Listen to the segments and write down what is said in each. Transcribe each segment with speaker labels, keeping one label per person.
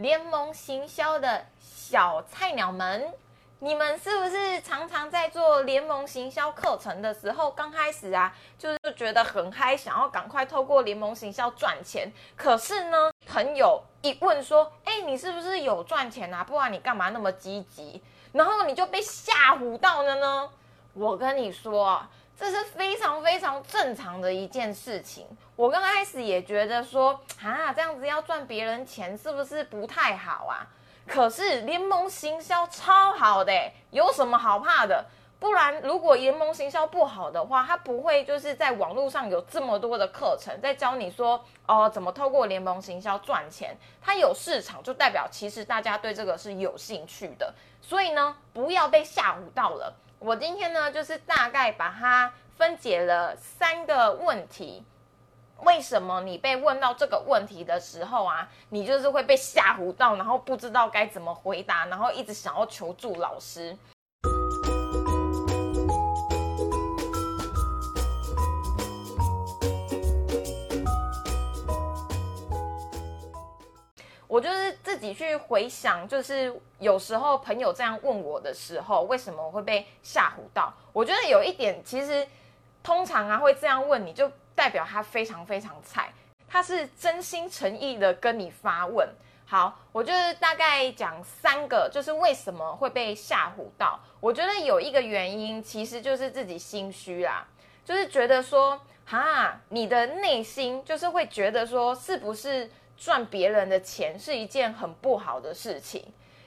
Speaker 1: 联盟行销的小菜鸟们，你们是不是常常在做联盟行销课程的时候，刚开始啊，就是觉得很嗨，想要赶快透过联盟行销赚钱？可是呢，朋友一问说：“哎，你是不是有赚钱啊？不然你干嘛那么积极？”然后你就被吓唬到了呢？我跟你说。这是非常非常正常的一件事情。我刚开始也觉得说，啊，这样子要赚别人钱是不是不太好啊？可是联盟行销超好的，有什么好怕的？不然如果联盟行销不好的话，他不会就是在网络上有这么多的课程在教你说，哦，怎么透过联盟行销赚钱？它有市场，就代表其实大家对这个是有兴趣的。所以呢，不要被吓唬到了。我今天呢，就是大概把它分解了三个问题。为什么你被问到这个问题的时候啊，你就是会被吓唬到，然后不知道该怎么回答，然后一直想要求助老师。我就是己去回想，就是有时候朋友这样问我的时候，为什么我会被吓唬到？我觉得有一点，其实通常啊会这样问你，就代表他非常非常菜，他是真心诚意的跟你发问。好，我就是大概讲三个，就是为什么会被吓唬到。我觉得有一个原因，其实就是自己心虚啦，就是觉得说，哈，你的内心就是会觉得说，是不是？赚别人的钱是一件很不好的事情，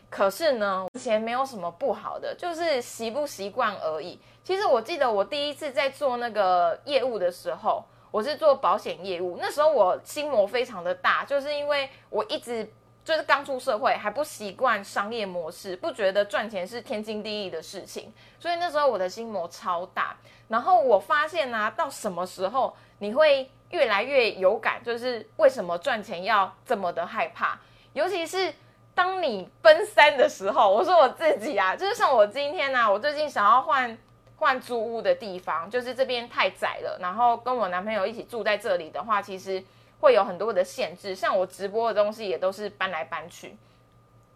Speaker 1: 可是呢，钱没有什么不好的，就是习不习惯而已。其实我记得我第一次在做那个业务的时候，我是做保险业务，那时候我心魔非常的大，就是因为我一直就是刚出社会，还不习惯商业模式，不觉得赚钱是天经地义的事情，所以那时候我的心魔超大。然后我发现呢，到什么时候你会？越来越有感，就是为什么赚钱要这么的害怕？尤其是当你奔三的时候，我说我自己啊，就是像我今天呢，我最近想要换换租屋的地方，就是这边太窄了，然后跟我男朋友一起住在这里的话，其实会有很多的限制，像我直播的东西也都是搬来搬去。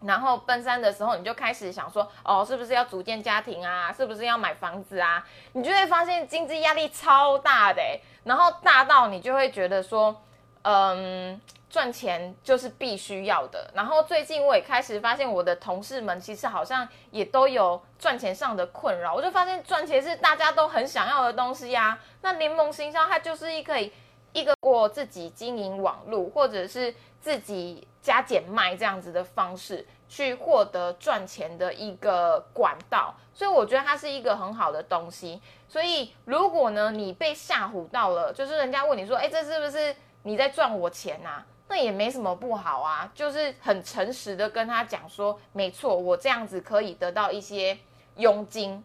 Speaker 1: 然后奔三的时候，你就开始想说，哦，是不是要组建家庭啊？是不是要买房子啊？你就会发现经济压力超大的，然后大到你就会觉得说，嗯，赚钱就是必须要的。然后最近我也开始发现，我的同事们其实好像也都有赚钱上的困扰。我就发现赚钱是大家都很想要的东西呀。那联盟行销它就是一可以一个过自己经营网络，或者是自己。加减卖这样子的方式去获得赚钱的一个管道，所以我觉得它是一个很好的东西。所以如果呢你被吓唬到了，就是人家问你说，哎，这是不是你在赚我钱啊？那也没什么不好啊，就是很诚实的跟他讲说，没错，我这样子可以得到一些佣金，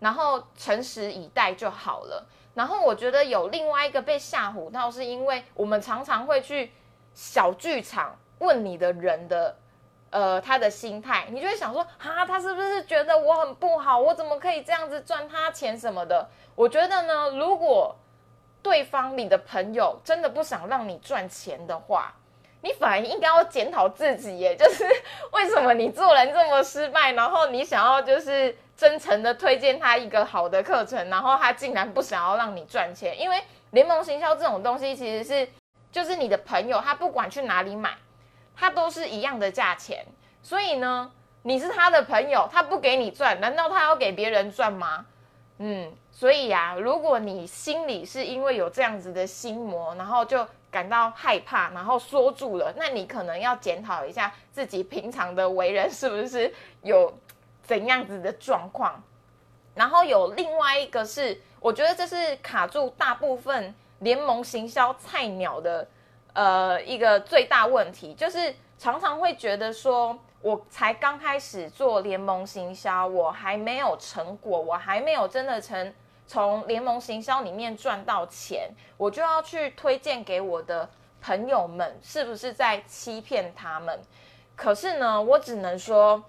Speaker 1: 然后诚实以待就好了。然后我觉得有另外一个被吓唬到，是因为我们常常会去小剧场。问你的人的，呃，他的心态，你就会想说，哈，他是不是觉得我很不好？我怎么可以这样子赚他钱什么的？我觉得呢，如果对方你的朋友真的不想让你赚钱的话，你反而应该要检讨自己，耶，就是为什么你做人这么失败，然后你想要就是真诚的推荐他一个好的课程，然后他竟然不想要让你赚钱，因为联盟行销这种东西其实是，就是你的朋友他不管去哪里买。他都是一样的价钱，所以呢，你是他的朋友，他不给你赚，难道他要给别人赚吗？嗯，所以呀，如果你心里是因为有这样子的心魔，然后就感到害怕，然后缩住了，那你可能要检讨一下自己平常的为人是不是有怎样子的状况。然后有另外一个是，我觉得这是卡住大部分联盟行销菜鸟的。呃，一个最大问题就是常常会觉得说，我才刚开始做联盟行销，我还没有成果，我还没有真的从从联盟行销里面赚到钱，我就要去推荐给我的朋友们，是不是在欺骗他们？可是呢，我只能说，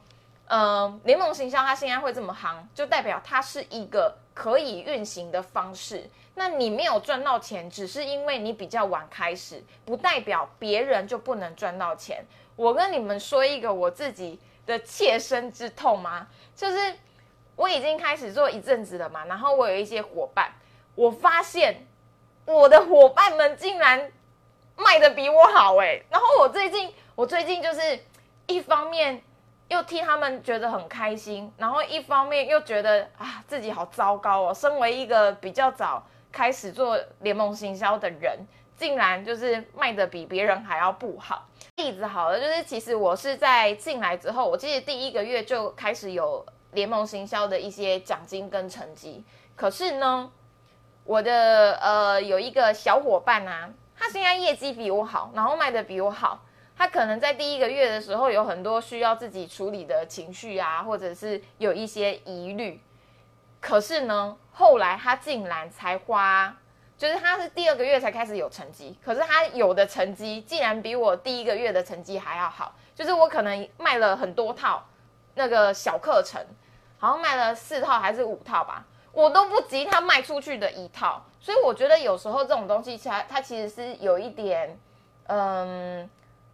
Speaker 1: 嗯，联盟行销它现在会这么行，就代表它是一个可以运行的方式。那你没有赚到钱，只是因为你比较晚开始，不代表别人就不能赚到钱。我跟你们说一个我自己的切身之痛吗？就是我已经开始做一阵子了嘛，然后我有一些伙伴，我发现我的伙伴们竟然卖的比我好哎，然后我最近我最近就是一方面又替他们觉得很开心，然后一方面又觉得啊自己好糟糕哦，身为一个比较早。开始做联盟行销的人，竟然就是卖的比别人还要不好。例子好了，就是其实我是在进来之后，我记得第一个月就开始有联盟行销的一些奖金跟成绩。可是呢，我的呃有一个小伙伴啊，他现在业绩比我好，然后卖的比我好。他可能在第一个月的时候有很多需要自己处理的情绪啊，或者是有一些疑虑。可是呢，后来他竟然才花，就是他是第二个月才开始有成绩，可是他有的成绩竟然比我第一个月的成绩还要好。就是我可能卖了很多套那个小课程，好像卖了四套还是五套吧，我都不及他卖出去的一套。所以我觉得有时候这种东西，它它其实是有一点，嗯，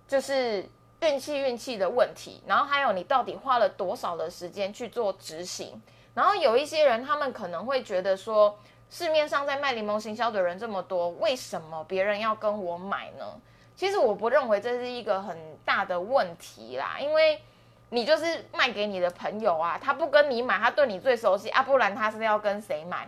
Speaker 1: 就是运气运气的问题。然后还有你到底花了多少的时间去做执行。然后有一些人，他们可能会觉得说，市面上在卖柠檬行销的人这么多，为什么别人要跟我买呢？其实我不认为这是一个很大的问题啦，因为你就是卖给你的朋友啊，他不跟你买，他对你最熟悉啊，不然他是要跟谁买？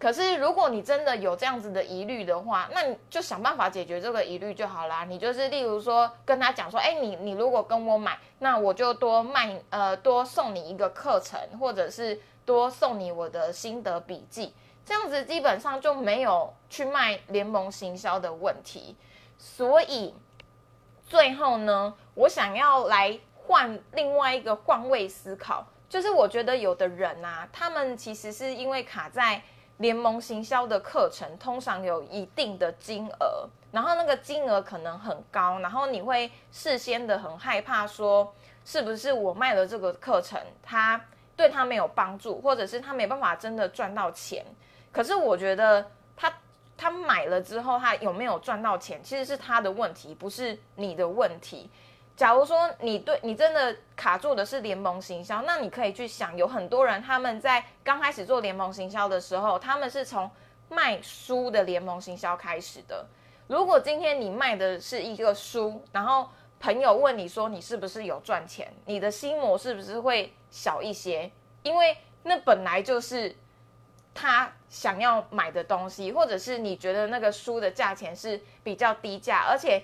Speaker 1: 可是如果你真的有这样子的疑虑的话，那你就想办法解决这个疑虑就好啦。你就是例如说跟他讲说，哎，你你如果跟我买，那我就多卖呃多送你一个课程，或者是多送你我的心得笔记，这样子基本上就没有去卖联盟行销的问题。所以最后呢，我想要来换另外一个换位思考，就是我觉得有的人啊，他们其实是因为卡在。联盟行销的课程通常有一定的金额，然后那个金额可能很高，然后你会事先的很害怕说，是不是我卖了这个课程，他对他没有帮助，或者是他没办法真的赚到钱。可是我觉得他他买了之后，他有没有赚到钱，其实是他的问题，不是你的问题。假如说你对你真的卡住的是联盟行销，那你可以去想，有很多人他们在刚开始做联盟行销的时候，他们是从卖书的联盟行销开始的。如果今天你卖的是一个书，然后朋友问你说你是不是有赚钱，你的心魔是不是会小一些？因为那本来就是他想要买的东西，或者是你觉得那个书的价钱是比较低价，而且。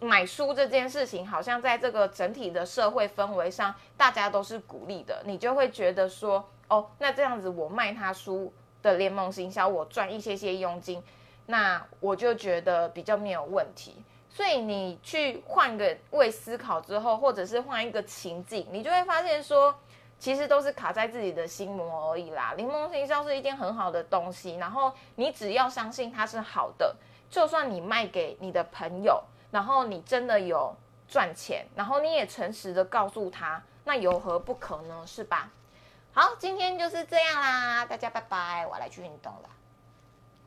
Speaker 1: 买书这件事情，好像在这个整体的社会氛围上，大家都是鼓励的，你就会觉得说，哦，那这样子我卖他书的联盟行销，我赚一些些佣金，那我就觉得比较没有问题。所以你去换个位思考之后，或者是换一个情境，你就会发现说，其实都是卡在自己的心魔而已啦。柠檬行销是一件很好的东西，然后你只要相信它是好的，就算你卖给你的朋友。然后你真的有赚钱，然后你也诚实的告诉他，那有何不可呢？是吧？好，今天就是这样啦，大家拜拜，我来去运动了。